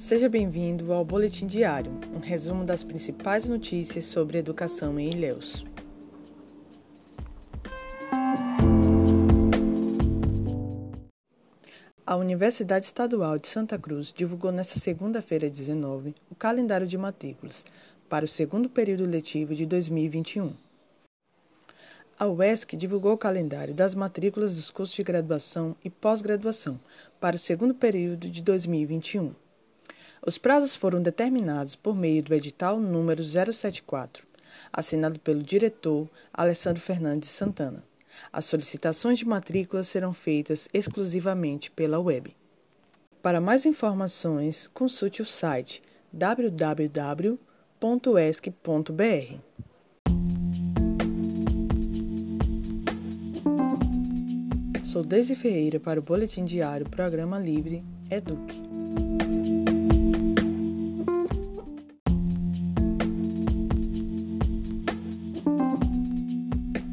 Seja bem-vindo ao Boletim Diário, um resumo das principais notícias sobre educação em Ilhéus. A Universidade Estadual de Santa Cruz divulgou nesta segunda-feira 19 o calendário de matrículas para o segundo período letivo de 2021. A UESC divulgou o calendário das matrículas dos cursos de graduação e pós-graduação para o segundo período de 2021. Os prazos foram determinados por meio do edital número 074, assinado pelo diretor Alessandro Fernandes Santana. As solicitações de matrícula serão feitas exclusivamente pela web. Para mais informações, consulte o site www.esc.br. Sou Deise Ferreira para o Boletim Diário Programa Livre Eduque.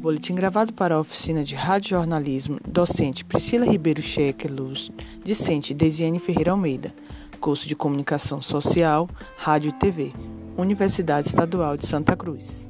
Boletim gravado para a oficina de Rádio Jornalismo, docente Priscila Ribeiro Cheque Luz, discente Desiane Ferreira Almeida, curso de Comunicação Social, Rádio e TV, Universidade Estadual de Santa Cruz.